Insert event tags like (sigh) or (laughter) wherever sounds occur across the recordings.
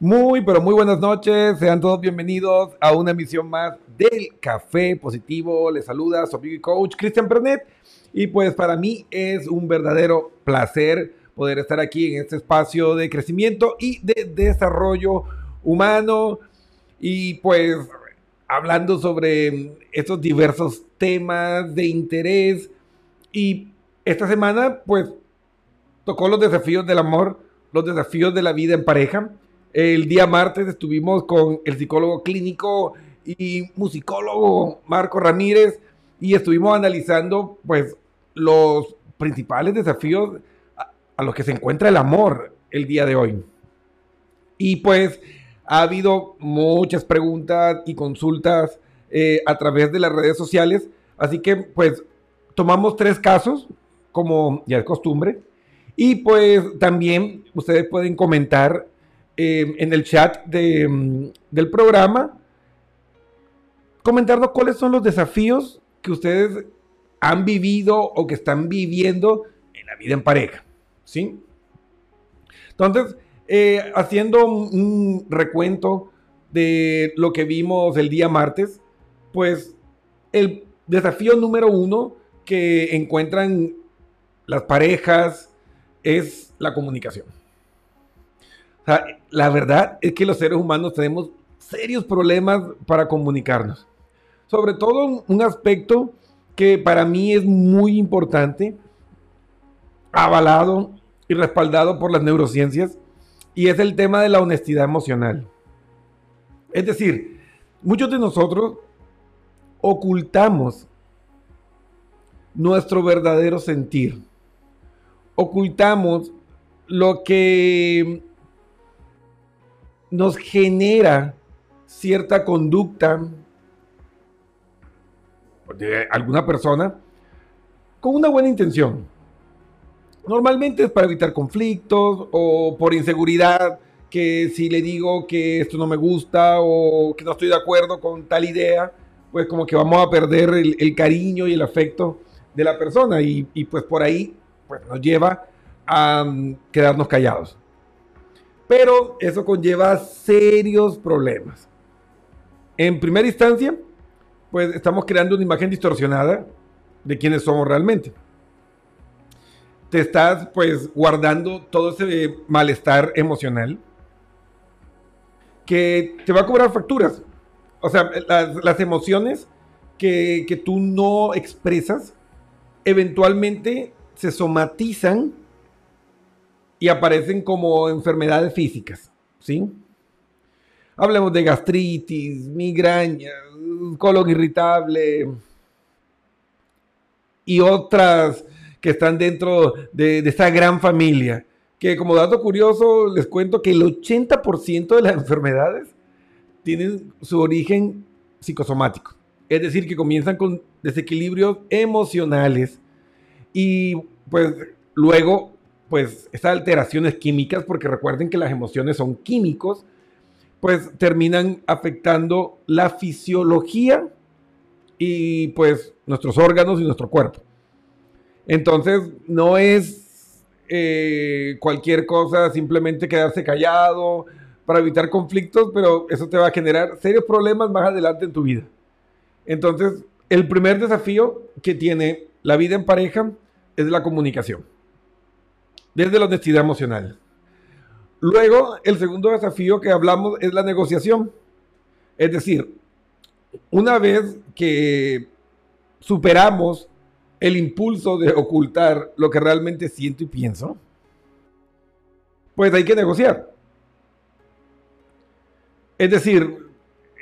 Muy, pero muy buenas noches. Sean todos bienvenidos a una emisión más del Café Positivo. Les saluda su amigo y coach Cristian Pernet. Y pues para mí es un verdadero placer poder estar aquí en este espacio de crecimiento y de desarrollo humano. Y pues hablando sobre estos diversos temas de interés. Y esta semana pues tocó los desafíos del amor, los desafíos de la vida en pareja. El día martes estuvimos con el psicólogo clínico y musicólogo Marco Ramírez y estuvimos analizando pues los principales desafíos a, los que se encuentra el amor el día de hoy. Y pues ha habido muchas preguntas y consultas eh, a través de las redes sociales, así que pues tomamos tres casos, como ya es costumbre, y pues también ustedes pueden comentar eh, en el chat mm, del programa, comentarnos cuáles son los desafíos que ustedes han vivido o que están viviendo en la vida en pareja. ¿Sí? Entonces, eh, haciendo un, recuento de lo que vimos el día martes, pues el desafío número uno que encuentran las parejas es la comunicación la verdad es que los seres humanos tenemos serios problemas para comunicarnos. Sobre todo un aspecto que para mí es muy importante, avalado y respaldado por las neurociencias, y es el tema de la honestidad emocional. Es decir, muchos de nosotros ocultamos nuestro verdadero sentir. Ocultamos lo que nos genera cierta conducta de alguna persona con una buena intención. Normalmente es para evitar conflictos o por inseguridad, que si le digo que esto no me gusta o que no estoy de acuerdo con tal idea, pues como que vamos a perder el, cariño y el afecto de la persona y, pues por ahí pues nos lleva a mm, quedarnos callados. Pero eso conlleva serios problemas. En primera instancia, pues estamos creando una imagen distorsionada de quiénes somos realmente. Te estás pues guardando todo ese malestar emocional que te va a cobrar facturas. O sea, las, emociones que, que tú no expresas eventualmente se somatizan y aparecen como enfermedades físicas, ¿sí? Hablemos de gastritis, migraña, colon irritable y otras que están dentro de, esta gran familia. Que como dato curioso les cuento que el 80% de las enfermedades tienen su origen psicosomático. Es decir, que comienzan con desequilibrios emocionales y pues luego pues estas alteraciones químicas, porque recuerden que las emociones son químicos, pues terminan afectando la fisiología y pues nuestros órganos y nuestro cuerpo. Entonces no es eh, cualquier cosa simplemente quedarse callado para evitar conflictos, pero eso te va a generar serios problemas más adelante en tu vida. Entonces, el primer desafío que tiene la vida en pareja es la comunicación desde la honestidad emocional. Luego, el segundo desafío que hablamos es la negociación. Es decir, una vez que superamos el impulso de ocultar lo que realmente siento y pienso, pues hay que negociar. Es decir,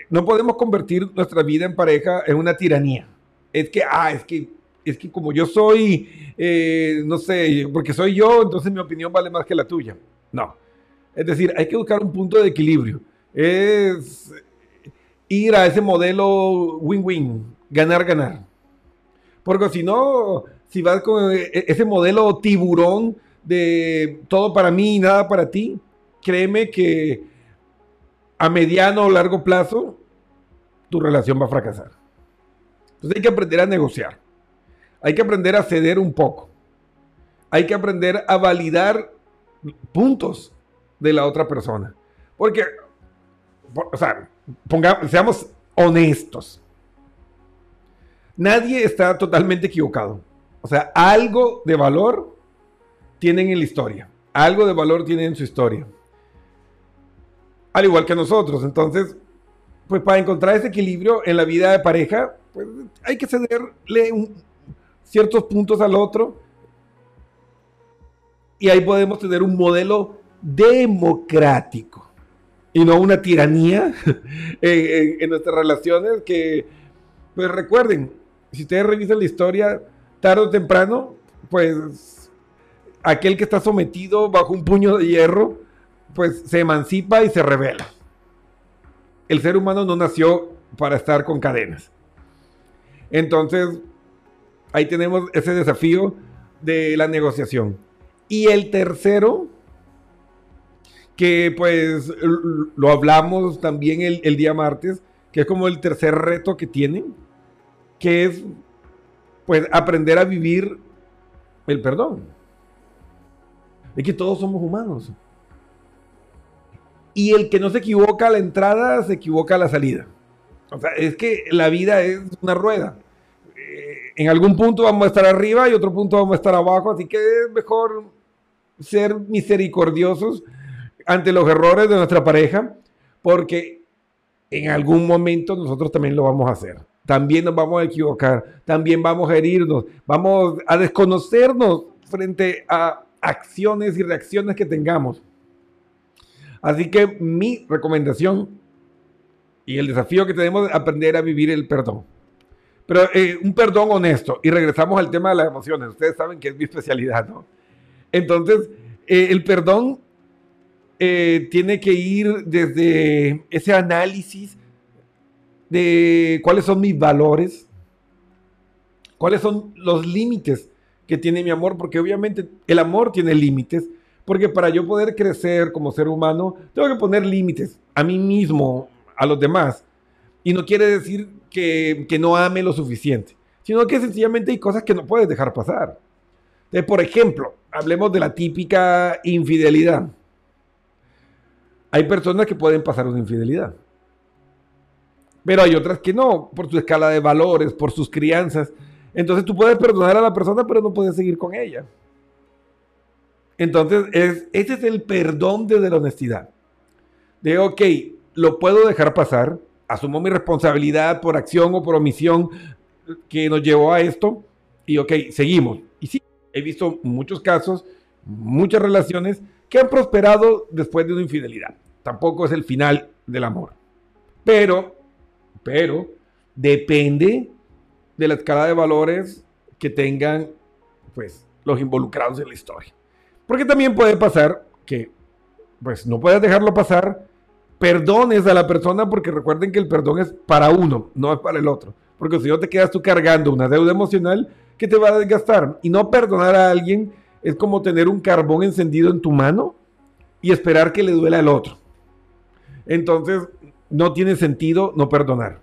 no podemos convertir nuestra vida en pareja en una tiranía. Es que, ah, es que es que como yo soy, eh, no sé, porque soy yo, entonces mi opinión vale más que la tuya. No. Es decir, hay que buscar un punto de equilibrio. Es ir a ese modelo win-win, ganar-ganar. Porque si no, si vas con e-, ese modelo tiburón de todo para mí y nada para ti, créeme que a mediano o largo plazo tu relación va a fracasar. Entonces hay que aprender a negociar. Hay que aprender a ceder un poco. Hay que aprender a validar puntos de la otra persona. Porque, o sea, pongamos, seamos honestos. Nadie está totalmente equivocado. O sea, algo de valor tienen en la historia. Algo de valor tienen en su historia. Al igual que nosotros. Entonces, pues para encontrar ese equilibrio en la vida de pareja, pues hay que cederle ciertos puntos al otro. Y ahí podemos tener un modelo democrático y no una tiranía (laughs) en, nuestras relaciones que, pues recuerden, si ustedes revisan la historia, tarde o temprano, pues aquel que está sometido bajo un puño de hierro, pues se emancipa y se revela. El ser humano no nació para estar con cadenas. Entonces, ahí tenemos ese desafío de la negociación. Y el tercero, que pues lo hablamos también el, día martes, que es como el tercer reto que tienen, que es pues aprender a vivir el perdón. Es que todos somos humanos. Y el que no se equivoca a la entrada, se equivoca a la salida. O sea, es que la vida es una rueda. En algún punto vamos a estar arriba y otro punto vamos a estar abajo, así que es mejor ser misericordiosos ante los errores de nuestra pareja, porque en algún momento nosotros también lo vamos a hacer. También nos vamos a equivocar, también vamos a herirnos, vamos a desconocernos frente a acciones y reacciones que tengamos. Así que mi recomendación y el desafío que tenemos es aprender a vivir el perdón. Pero eh, un perdón honesto. Y regresamos al tema de las emociones. Ustedes saben que es mi especialidad, ¿no? Entonces, eh, el perdón eh, tiene que ir desde ese análisis de cuáles son mis valores, cuáles son los límites que tiene mi amor, porque obviamente el amor tiene límites, porque para yo poder crecer como ser humano, tengo que poner límites a mí mismo, a los demás. Y no quiere decir que, no ame lo suficiente, sino que sencillamente hay cosas que no puedes dejar pasar. Por ejemplo, hablemos de la típica infidelidad hay personas que pueden pasar una infidelidad. Pero hay otras que no, por su escala de valores, por sus crianzas. Entonces tú puedes perdonar a la persona, pero no puedes seguir con ella. Entonces, es, ese es el perdón desde la honestidad. De, ok, lo puedo dejar pasar, asumo mi responsabilidad por acción o por omisión que nos llevó a esto, y ok, seguimos. Y sí, he visto muchos casos, muchas relaciones que han prosperado después de una infidelidad. Tampoco es el final del amor. Pero, pero, depende de la escala de valores que tengan, pues, los involucrados en la historia. Porque también puede pasar que, pues, no puedes dejarlo pasar, perdones a la persona porque recuerden que el perdón es para uno, no es para el otro. Porque si no te quedas tú cargando una deuda emocional que te va a desgastar. Y no perdonar a alguien es como tener un carbón encendido en tu mano y esperar que le duela al otro. Entonces, no tiene sentido no perdonar.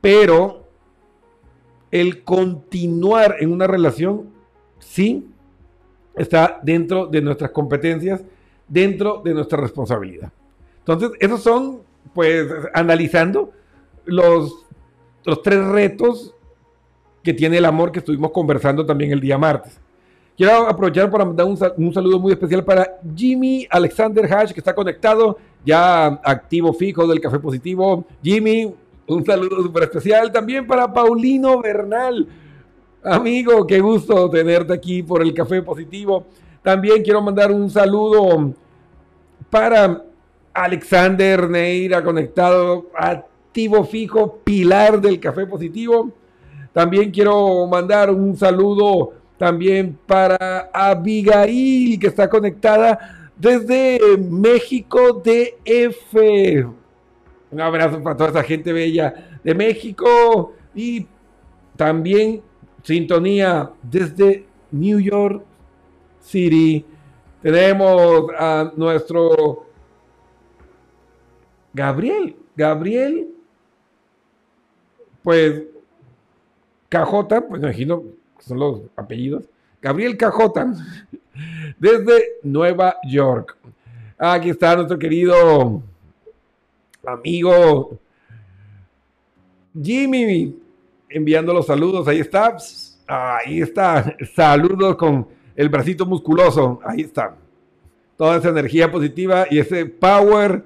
Pero el continuar en una relación, sí, está dentro de nuestras competencias, dentro de nuestra responsabilidad. Entonces, esos son, pues, analizando los, los tres retos que tiene el amor que estuvimos conversando también el día martes. Quiero aprovechar para mandar un, saludo muy especial para Jimmy Alexander Hash, que está conectado, ya activo fijo del Café Positivo. Jimmy, un saludo súper especial también para Paulino Bernal. Amigo, qué gusto tenerte aquí por el Café Positivo. También quiero mandar un saludo para Alexander Neira, conectado, activo fijo, pilar del Café Positivo. También quiero mandar un saludo también para Abigail, que está conectada desde México DF. Un abrazo para toda esa gente bella de México. Y también sintonía desde New York City. Tenemos a nuestro Gabriel. Gabriel, pues, Cajota, pues me imagino son los apellidos. Gabriel Cajota, (laughs) desde Nueva York. Aquí está nuestro querido amigo Jimmy, enviando los saludos. Ahí está. Ahí está. (laughs) Saludos con el bracito musculoso. Ahí está. Toda esa energía positiva y ese power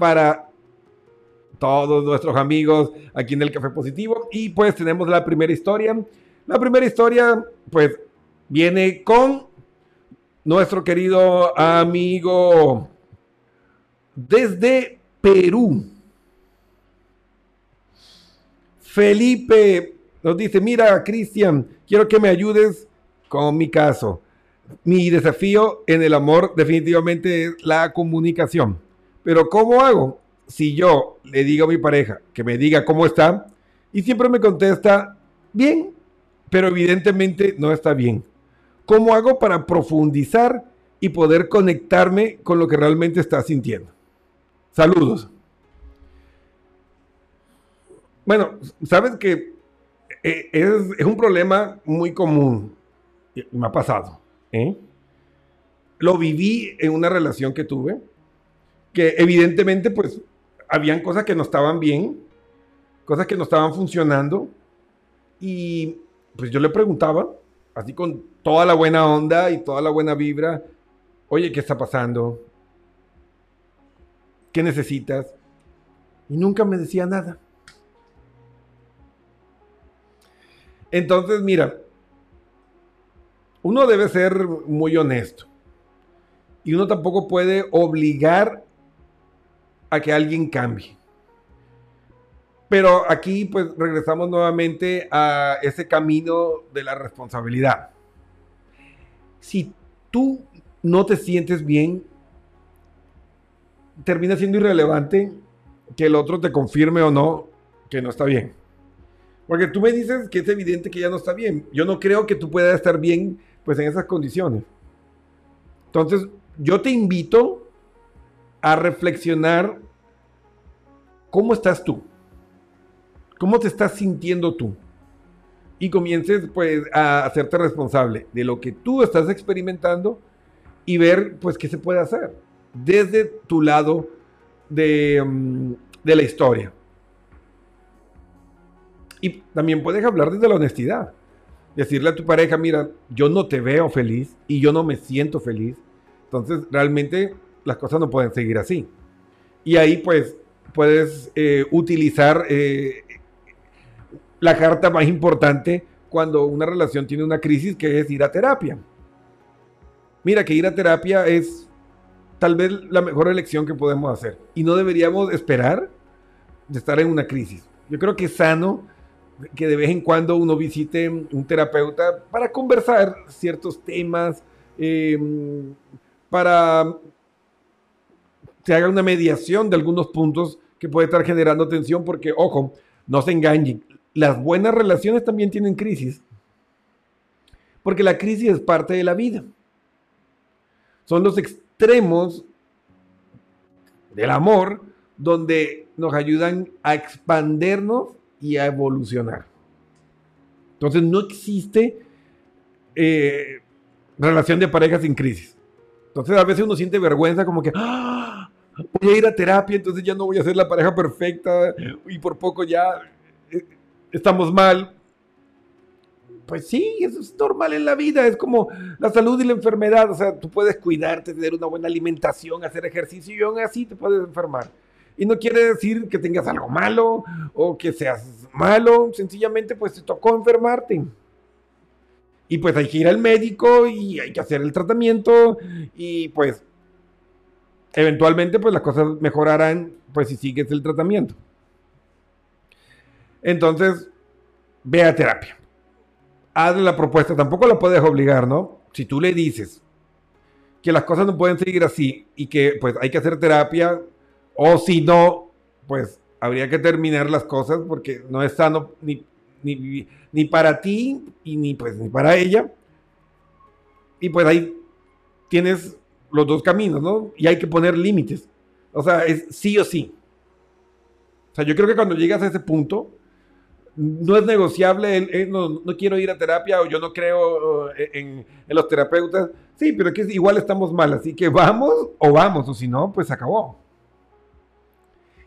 para todos nuestros amigos aquí en el Café Positivo. Y pues tenemos la primera historia. La primera historia, pues, viene con nuestro querido amigo desde Perú. Felipe nos dice, mira, Cristian, quiero que me ayudes con mi caso. Mi desafío en el amor definitivamente es la comunicación. Pero ¿cómo hago? Si yo le digo a mi pareja que me diga cómo está y siempre me contesta, bien, pero evidentemente no está bien. ¿Cómo hago para profundizar y poder conectarme con lo que realmente está sintiendo? Saludos. Bueno, sabes que eh, es, un problema muy común. Me ha pasado. ¿eh? Lo viví en una relación que tuve, que evidentemente pues habían cosas que no estaban bien, cosas que no estaban funcionando, y pues yo le preguntaba, así con toda la buena onda y toda la buena vibra, oye, ¿qué está pasando? ¿Qué necesitas? Y nunca me decía nada. Entonces, mira, uno debe ser muy honesto. Y uno tampoco puede obligar a que alguien cambie. Pero aquí pues regresamos nuevamente a ese camino de la responsabilidad. Si tú no te sientes bien, termina siendo irrelevante que el otro te confirme o no que no está bien. Porque tú me dices que es evidente que ya no está bien. Yo no creo que tú puedas estar bien pues en esas condiciones. Entonces, yo te invito a reflexionar cómo estás tú. ¿Cómo te estás sintiendo tú? Y comiences pues a hacerte responsable de lo que tú estás experimentando y ver pues qué se puede hacer desde tu lado de, mm, de la historia. Y también puedes hablar desde la honestidad. Decirle a tu pareja, mira, yo no te veo feliz y yo no me siento feliz. Entonces, realmente las cosas no pueden seguir así. Y ahí, pues, puedes eh, utilizar eh, la carta más importante cuando una relación tiene una crisis, que es ir a terapia. Mira que ir a terapia es tal vez la mejor elección que podemos hacer. Y no deberíamos esperar de estar en una crisis. Yo creo que es sano que de vez en cuando uno visite un terapeuta para conversar ciertos temas, em, para que haga una mediación de algunos puntos que puede estar generando tensión, porque, ojo, no se engañen, las buenas relaciones también tienen crisis, porque la crisis es parte de la vida. Son los extremos del amor donde nos ayudan a expandernos y a evolucionar. Entonces no existe eh, relación de pareja sin crisis. Entonces a veces uno siente vergüenza como que ¡Ah! Voy a ir a terapia, entonces ya no voy a ser la pareja perfecta y por poco ya eh, estamos mal. Pues sí, eso es normal en la vida, es como la salud y la enfermedad, o sea, tú puedes cuidarte, tener una buena alimentación, hacer ejercicio y aún así te puedes enfermar. Y no quiere decir que tengas algo malo o que seas malo, sencillamente pues te tocó enfermarte. Y pues hay que ir al médico y hay que hacer el tratamiento y pues eventualmente pues las cosas mejorarán pues si sigues el tratamiento. Entonces, ve a terapia. Hazle la propuesta, tampoco la puedes obligar, ¿no? Si tú le dices que las cosas no pueden seguir así y que pues hay que hacer terapia, o si no, pues habría que terminar las cosas porque no es sano ni, ni, para ti y ni, pues, ni para ella. Y pues ahí tienes los dos caminos, ¿no? Y hay que poner límites. O sea, es sí o sí. O sea, yo creo que cuando llegas a ese punto, no es negociable, no, quiero ir a terapia o yo no creo eh, en, los terapeutas. Sí, pero que igual estamos mal, así que vamos o vamos, o si no, pues acabó.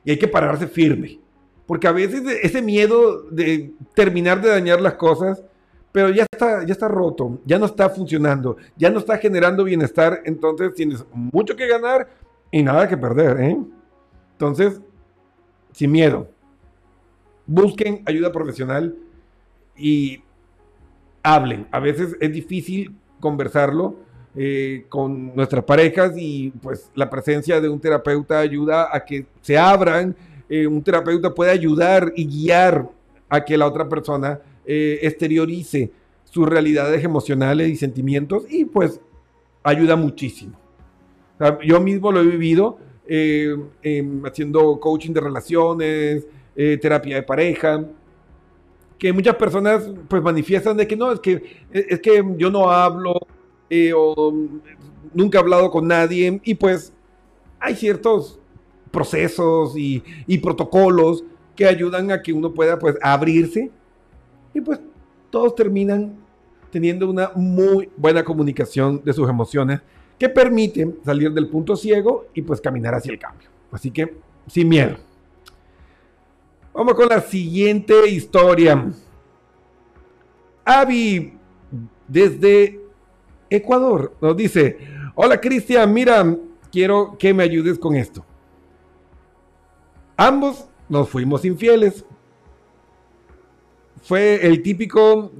y hay que pararse firme. Porque a veces ese miedo de terminar de dañar las cosas, pero ya está, ya está roto, ya no está funcionando, ya no está generando bienestar, entonces tienes mucho que ganar y nada que perder. ¿eh? Entonces, sin miedo, busquen ayuda profesional y hablen. A veces es difícil conversarlo eh, con nuestras parejas y pues la presencia de un terapeuta ayuda a que se abran. Eh, un terapeuta puede ayudar y guiar a que la otra persona eh, exteriorice sus realidades emocionales y sentimientos y pues ayuda muchísimo. yo mismo lo he vivido em, haciendo coaching de relaciones, terapia de pareja, que muchas personas pues manifiestan de que no, es que, es que yo no hablo eh, o nunca he hablado con nadie y pues hay ciertos procesos y, y, protocolos que ayudan a que uno pueda pues abrirse y pues todos terminan teniendo una muy buena comunicación de sus emociones que permite salir del punto ciego y pues caminar hacia el cambio. Así que sin miedo. Vamos con la siguiente historia. Avi, desde Ecuador, nos dice, hola Cristian, mira, quiero que me ayudes con esto. Ambos nos fuimos infieles. Fue el típico,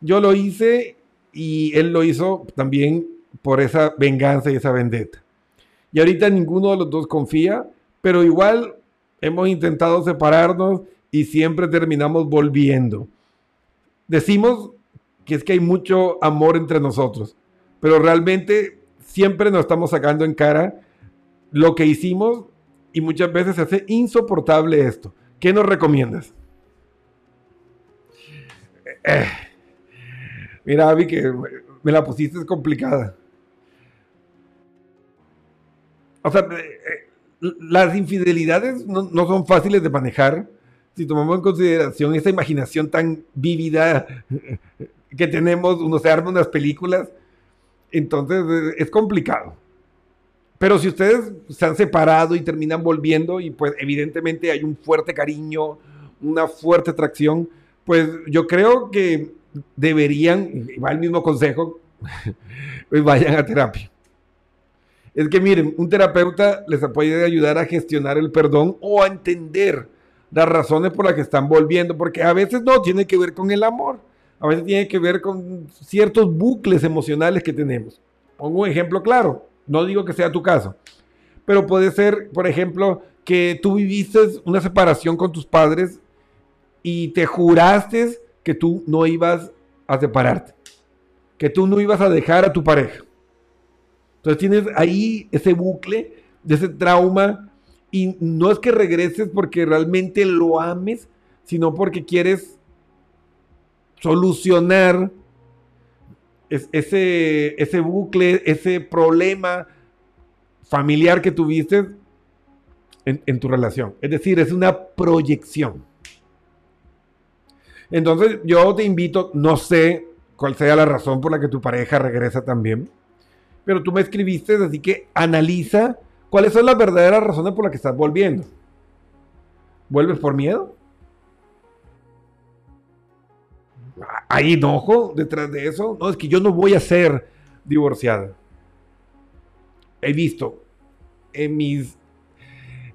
yo lo hice y él lo hizo también por esa venganza y esa vendetta. Y ahorita ninguno de los dos confía, pero igual hemos intentado separarnos y siempre terminamos volviendo. Decimos que es que hay mucho amor entre nosotros, pero realmente siempre nos estamos sacando en cara lo que hicimos y muchas veces se hace insoportable esto. ¿Qué nos recomiendas? Eh, mira, Avi, que me la pusiste es complicada. O sea, eh, las infidelidades no, son fáciles de manejar si tomamos en consideración esa imaginación tan vívida que tenemos, uno se arma unas películas, entonces es complicado. Pero si ustedes se han separado y terminan volviendo y pues evidentemente hay un fuerte cariño, una fuerte atracción, pues yo creo que deberían, va el mismo consejo, (laughs) pues vayan a terapia. Es que miren, un terapeuta les puede ayudar a gestionar el perdón o a entender las razones por las que están volviendo, porque a veces no tiene que ver con el amor, a veces tiene que ver con ciertos bucles emocionales que tenemos. Pongo un ejemplo claro, no digo que sea tu caso, pero puede ser, por ejemplo, que tú viviste una separación con tus padres y te juraste que tú no ibas a separarte, que tú no ibas a dejar a tu pareja. Entonces tienes ahí ese bucle de ese trauma y no es que regreses porque realmente lo ames, sino porque quieres solucionar ese, ese bucle, ese problema familiar que tuviste en, en, tu relación. Es decir, es una proyección. Entonces yo te invito, no sé cuál sea la razón por la que tu pareja regresa también, pero tú me escribiste, así que analiza cuáles son las verdaderas razones por las que estás volviendo. ¿Vuelves por miedo? ¿Hay enojo detrás de eso? No, es que yo no voy a ser divorciada. He visto en mis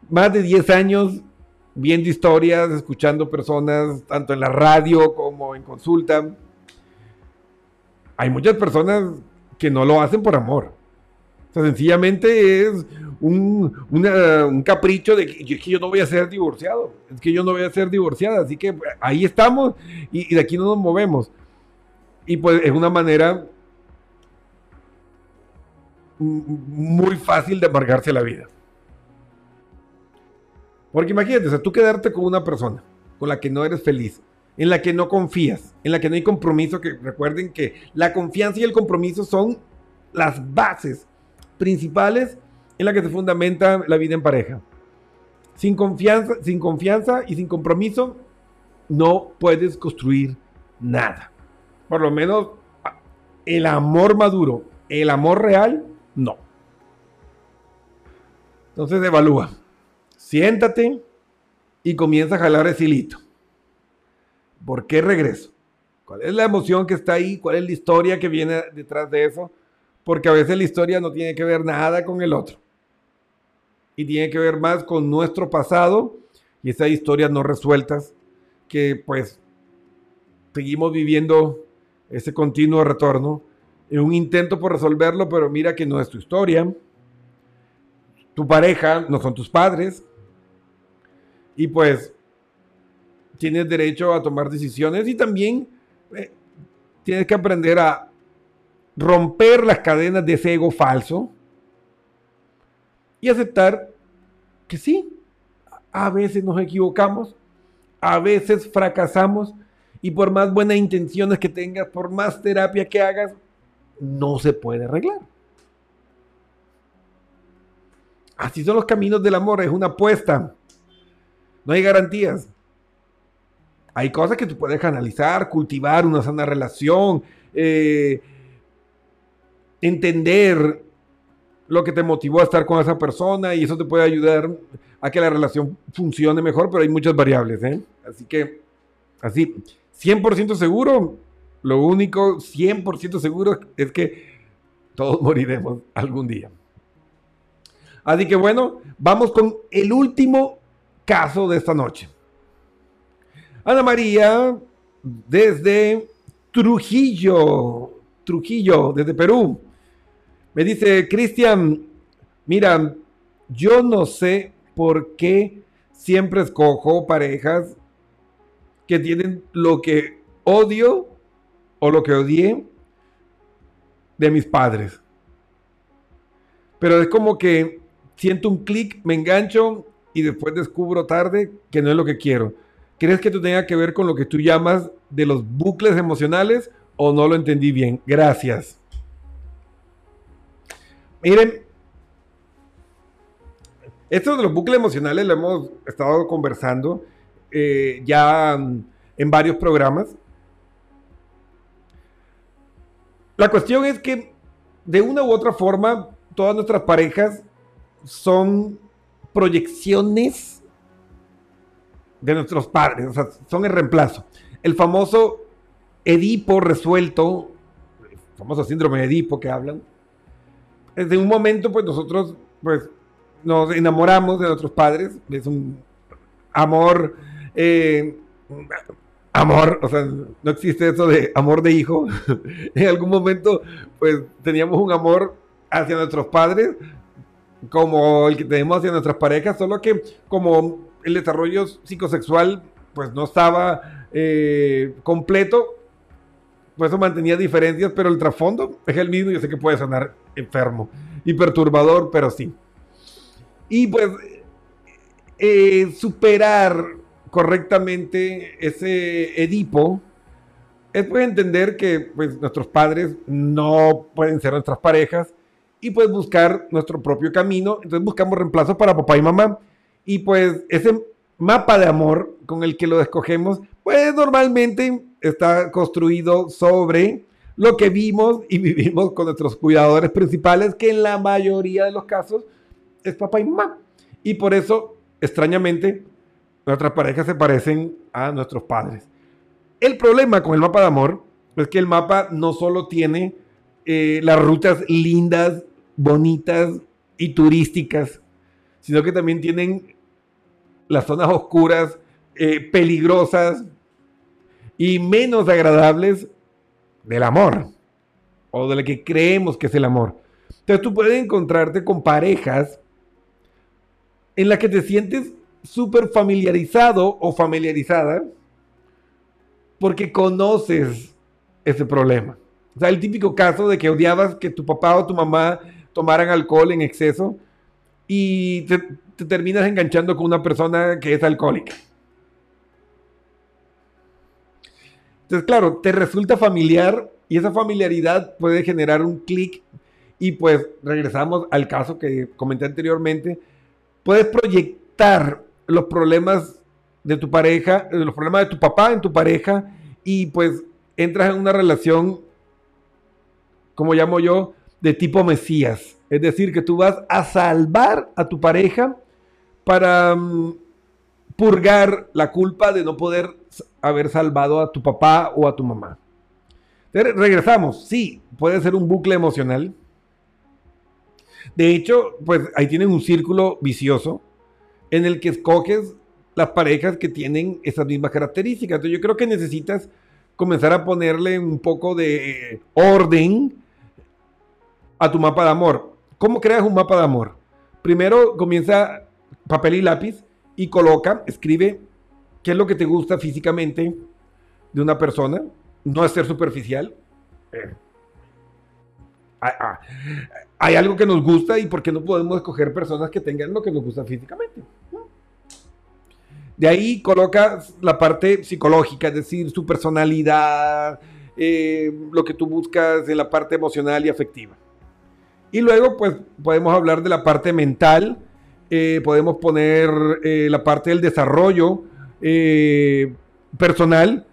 más de 10 años viendo historias, escuchando personas, tanto en la radio como en consulta. Hay muchas personas que no lo hacen por amor. O sea, sencillamente es un, capricho de que, yo no voy a ser divorciado, es que yo no voy a ser divorciada, así que ahí estamos y, y de aquí no nos movemos. Y pues es una manera muy fácil de amargarse la vida. Porque imagínate, o sea, tú quedarte con una persona con la que no eres feliz, en la que no confías, en la que no hay compromiso, que recuerden que la confianza y el compromiso son las bases principales en la que se fundamenta la vida en pareja. Sin confianza, sin confianza y sin compromiso no puedes construir nada. Por lo menos el amor maduro, el amor real, no. Entonces evalúa. Siéntate y comienza a jalar ese hilito. ¿Por qué regreso? ¿Cuál es la emoción que está ahí? ¿Cuál es la historia que viene detrás de eso? Porque a veces la historia no tiene que ver nada con el otro. Y tiene que ver más con nuestro pasado y esas historias no resueltas que pues seguimos viviendo ese continuo retorno en un intento por resolverlo, pero mira que no es tu historia. Tu pareja no son tus padres. Y pues tienes derecho a tomar decisiones y también eh, tienes que aprender a romper las cadenas de ese ego falso y aceptar que sí, a veces nos equivocamos, a veces fracasamos y por más buenas intenciones que tengas, por más terapia que hagas, no se puede arreglar. Así son los caminos del amor, es una apuesta. No hay garantías. Hay cosas que tú puedes analizar, cultivar una sana relación, eh, entender lo que te motivó a estar con esa persona y eso te puede ayudar a que la relación funcione mejor, pero hay muchas variables. ¿eh? Así que, así, 100% seguro, lo único 100% seguro es que todos moriremos algún día. Así que bueno, vamos con el último caso de esta noche. Ana María, desde Trujillo, Trujillo, desde Perú. Me dice, Cristian, mira, yo no sé por qué siempre escojo parejas que tienen lo que odio o lo que odié de mis padres. Pero es como que siento un clic, me engancho y después descubro tarde que no es lo que quiero. ¿Crees que esto tenga que ver con lo que tú llamas de los bucles emocionales o no lo entendí bien? Gracias. Miren, esto de los bucles emocionales lo hemos estado conversando eh, ya en varios programas. La cuestión es que de una u otra forma, todas nuestras parejas son proyecciones de nuestros padres, son el reemplazo. El famoso Edipo resuelto, el famoso síndrome de Edipo que hablan, desde un momento, pues nosotros, pues, nos enamoramos de nuestros padres, es un amor, eh, amor, o sea, no existe eso de amor de hijo. (laughs) en algún momento, pues, teníamos un amor hacia nuestros padres, como el que tenemos hacia nuestras parejas, solo que como el desarrollo psicosexual pues no estaba eh, completo, pues eso mantenía diferencias, pero el trasfondo es el mismo. Yo sé que puede sonar enfermo y perturbador, pero sí. Y pues eh, superar correctamente ese Edipo es pues entender que pues, nuestros padres no pueden ser nuestras parejas y pues buscar nuestro propio camino. Entonces buscamos reemplazo para papá y mamá. Y pues ese mapa de amor con el que lo escogemos, pues normalmente está construido sobre lo que vimos y (laughs) vivimos con nuestros cuidadores principales, que en la mayoría de los casos es papá y mamá. Y por eso, extrañamente, nuestras parejas se parecen a nuestros padres. El problema con el mapa de amor es que el mapa no solo tiene eh, las rutas lindas, bonitas y turísticas, sino que también tienen las zonas oscuras, eh, peligrosas y menos agradables del amor o de lo que creemos que es el amor. Entonces tú puedes encontrarte con parejas en las que te sientes súper familiarizado o familiarizada porque conoces ese problema. O sea, el típico caso de que odiabas que tu papá o tu mamá tomaran alcohol en exceso y te, te terminas enganchando con una persona que es alcohólica. Entonces, claro, te resulta familiar y esa familiaridad puede generar un clic y pues regresamos al caso que comenté anteriormente. Puedes proyectar los problemas de tu pareja, los problemas de tu papá en tu pareja y pues entras en una relación, como llamo yo, de tipo Mesías. Es decir, que tú vas a salvar a tu pareja para mm, purgar la culpa de no poder haber salvado a tu papá o a tu mamá. regresamos, sí, puede ser un bucle emocional. De hecho, pues ahí tienen un círculo vicioso en el que escoges las parejas que tienen esas mismas características. Entonces yo creo que necesitas comenzar a ponerle un poco de orden a tu mapa de amor. ¿Cómo creas un mapa de amor? Primero comienza papel y lápiz y coloca, escribe qué es lo que te gusta físicamente de una persona. No es ser superficial. Eh. Ah, ah. Hay algo que nos gusta y por qué no podemos escoger personas que tengan lo que nos gusta físicamente. De ahí colocas la parte psicológica, es decir, su personalidad, eh, lo que tú buscas en la parte emocional y afectiva. Y luego, pues, podemos hablar de la parte mental, eh, podemos poner eh, la parte del desarrollo personal.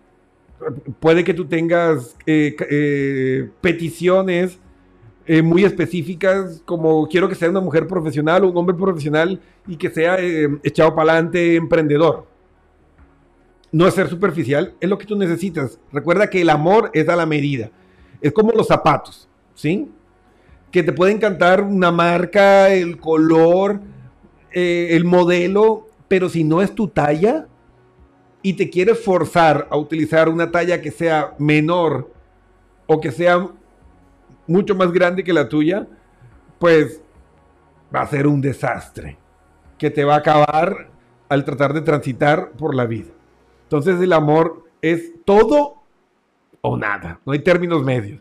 Puede que tú tengas peticiones muy específicas, como quiero que sea una mujer profesional o un hombre profesional y que sea echado para adelante, emprendedor no es ser superficial, es lo que tú necesitas. Recuerda que el amor es a la medida. Es como los zapatos, ¿sí? Que te puede encantar una marca, el color, eh, el modelo, pero si no es tu talla y te quieres forzar a utilizar una talla que sea menor o que sea mucho más grande que la tuya, pues va a ser un desastre que te va a acabar al tratar de transitar por la vida. Entonces el amor es todo o nada, no hay términos medios.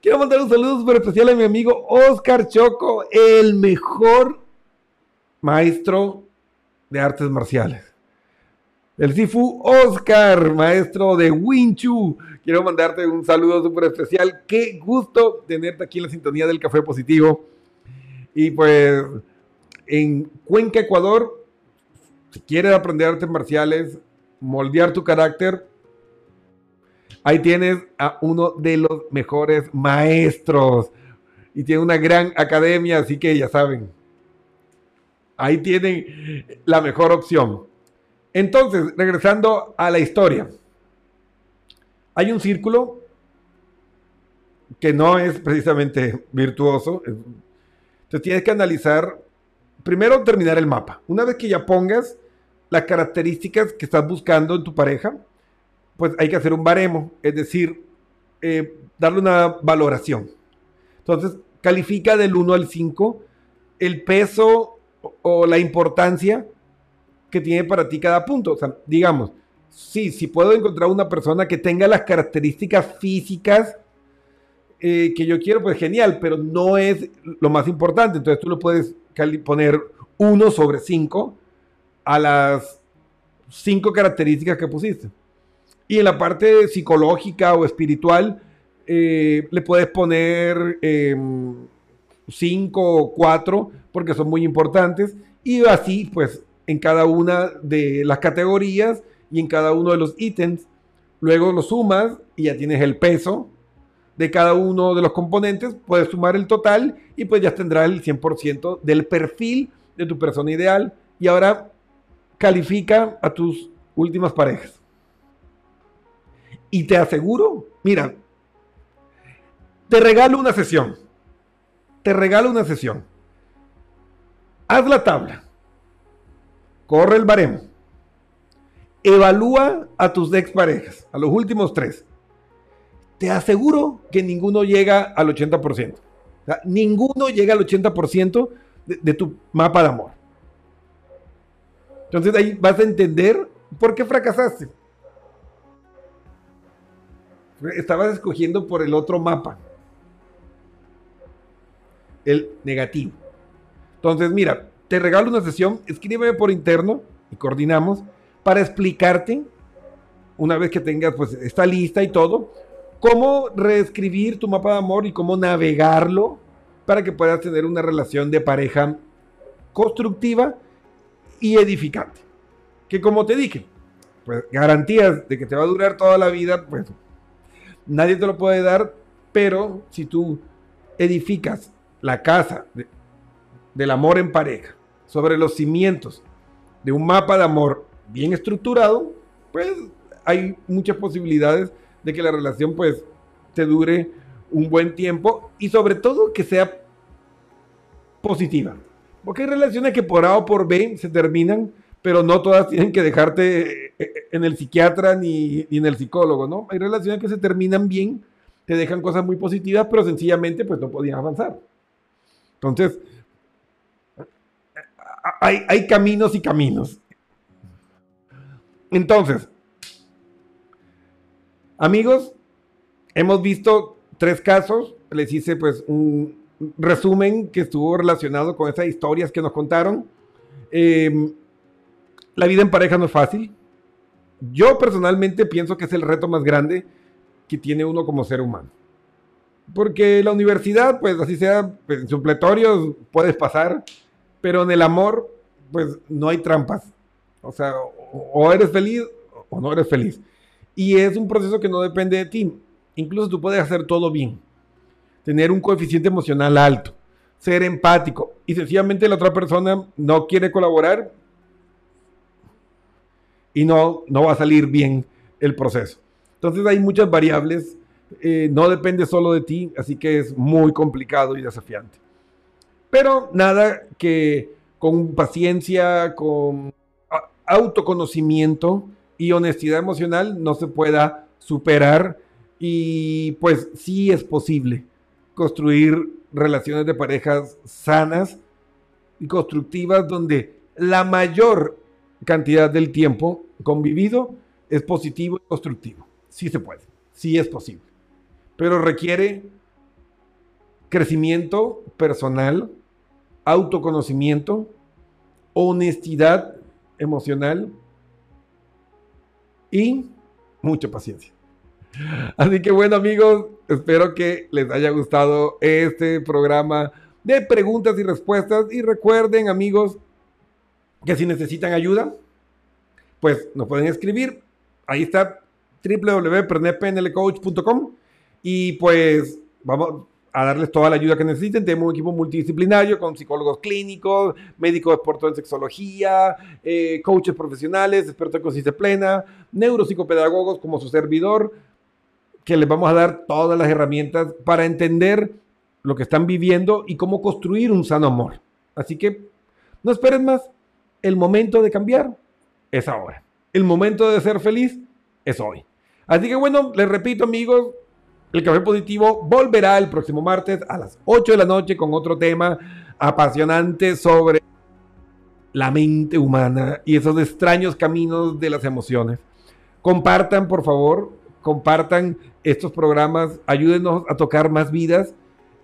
Quiero mandar un saludo súper especial a mi amigo Oscar Choco, el mejor maestro de artes marciales. El Sifu Oscar, maestro de Wing Quiero mandarte un saludo súper especial. Qué gusto tenerte aquí en la sintonía del Café Positivo. Y pues en Cuenca, Ecuador, si quieres aprender artes marciales, moldear tu carácter, ahí tienes a uno de los mejores maestros y tiene una gran academia, así que ya saben, ahí tienen la mejor opción. Entonces, regresando a la historia, hay un círculo que no es precisamente virtuoso, entonces tienes que analizar, primero terminar el mapa. Una vez que ya pongas las características que estás buscando en tu pareja, pues hay que hacer un baremo, es decir, eh, darle una valoración. Entonces, califica del 1 al 5 el peso o, la importancia que tiene para ti cada punto. O sea, digamos, sí, si puedo encontrar una persona que tenga las características físicas eh, que yo quiero, pues genial, pero no es lo más importante. Entonces tú lo puedes poner 1 sobre 5 a las cinco características que pusiste. Y en la parte psicológica o espiritual, eh, le puedes poner em, cinco o cuatro porque son muy importantes. Y así, pues, en cada una de las categorías y en cada uno de los ítems, luego lo sumas y ya tienes el peso de cada uno de los componentes, puedes sumar el total y pues ya tendrás el 100% del perfil de tu persona ideal. Y ahora califica a tus últimas parejas. Y te aseguro, mira, te regalo una sesión. Te regalo una sesión. Haz la tabla. Corre el baremo. Evalúa a tus ex parejas, a los últimos tres. Te aseguro que ninguno llega al 80%. ninguno llega al 80% de tu mapa de amor. Entonces ahí vas a entender por qué fracasaste. Estabas escogiendo por el otro mapa. El negativo. Entonces, mira, te regalo una sesión, escríbeme por interno y coordinamos para explicarte, una vez que tengas pues esta lista y todo, cómo reescribir tu mapa de amor y cómo navegarlo para que puedas tener una relación de pareja constructiva y edificante. Que como te dije, pues garantías de que te va a durar toda la vida, pues nadie te lo puede dar, pero si tú edificas la casa del amor en pareja sobre los cimientos de un mapa de amor bien estructurado, pues hay muchas posibilidades de que la relación pues te dure un buen tiempo y sobre todo que sea positiva. Porque hay relaciones que por A o por B se terminan, pero no todas tienen que dejarte eh, eh, en el psiquiatra ni, en el psicólogo, ¿no? Hay relaciones que se terminan bien, te dejan cosas muy positivas, pero sencillamente pues no podían avanzar. Entonces, hay, hay caminos y caminos. Entonces, amigos, hemos visto tres casos. Les hice pues un resumen que estuvo relacionado con esas historias que nos contaron. Em, la vida en pareja no es fácil. Yo personalmente pienso que es el reto más grande que tiene uno como ser humano. Porque la universidad, pues así sea, pues, en supletorios puedes pasar, pero en el amor, pues no hay trampas. O sea, o eres feliz o no eres feliz. Y es un proceso que no depende de ti. Incluso tú puedes hacer todo bien. Tener un coeficiente emocional alto, ser empático y sencillamente la otra persona no quiere colaborar y no, no va a salir bien el proceso. Entonces hay muchas variables, eh, no depende solo de ti, así que es muy complicado y desafiante. Pero nada que con paciencia, con autoconocimiento y honestidad emocional no se pueda superar y pues sí es posible construir relaciones de parejas sanas y constructivas donde la mayor cantidad del tiempo convivido es positivo y constructivo. Sí se puede, sí es posible. Pero requiere crecimiento personal, autoconocimiento, honestidad emocional y mucha paciencia. Así que bueno amigos, espero que les haya gustado este programa de preguntas y respuestas. Y recuerden amigos que si necesitan ayuda, pues nos pueden escribir. Ahí está www.pernepnlcoach.com y pues vamos a darles toda la ayuda que necesiten. Tenemos un equipo multidisciplinario con psicólogos clínicos, médicos expertos en sexología, eh, coaches profesionales, expertos en conciencia plena, neuropsicopedagogos como su servidor, que les vamos a dar todas las herramientas para entender lo que están viviendo y cómo construir un sano amor. Así que no esperen más. El momento de cambiar es ahora. El momento de ser feliz es hoy. Así que bueno, les repito amigos, el Café Positivo volverá el próximo martes a las 8 de la noche con otro tema apasionante sobre la mente humana y esos extraños caminos de las emociones. Compartan, por favor, compartan estos programas, ayúdenos a tocar más vidas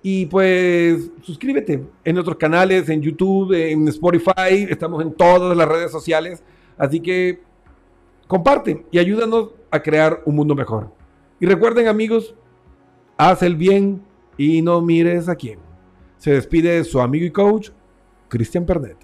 y pues suscríbete en nuestros canales, en YouTube, en Spotify, estamos en todas las redes sociales, así que comparte y ayúdanos a crear un mundo mejor. Y recuerden amigos, haz el bien y no mires a quién. Se despide su amigo y coach, Cristian Pernet.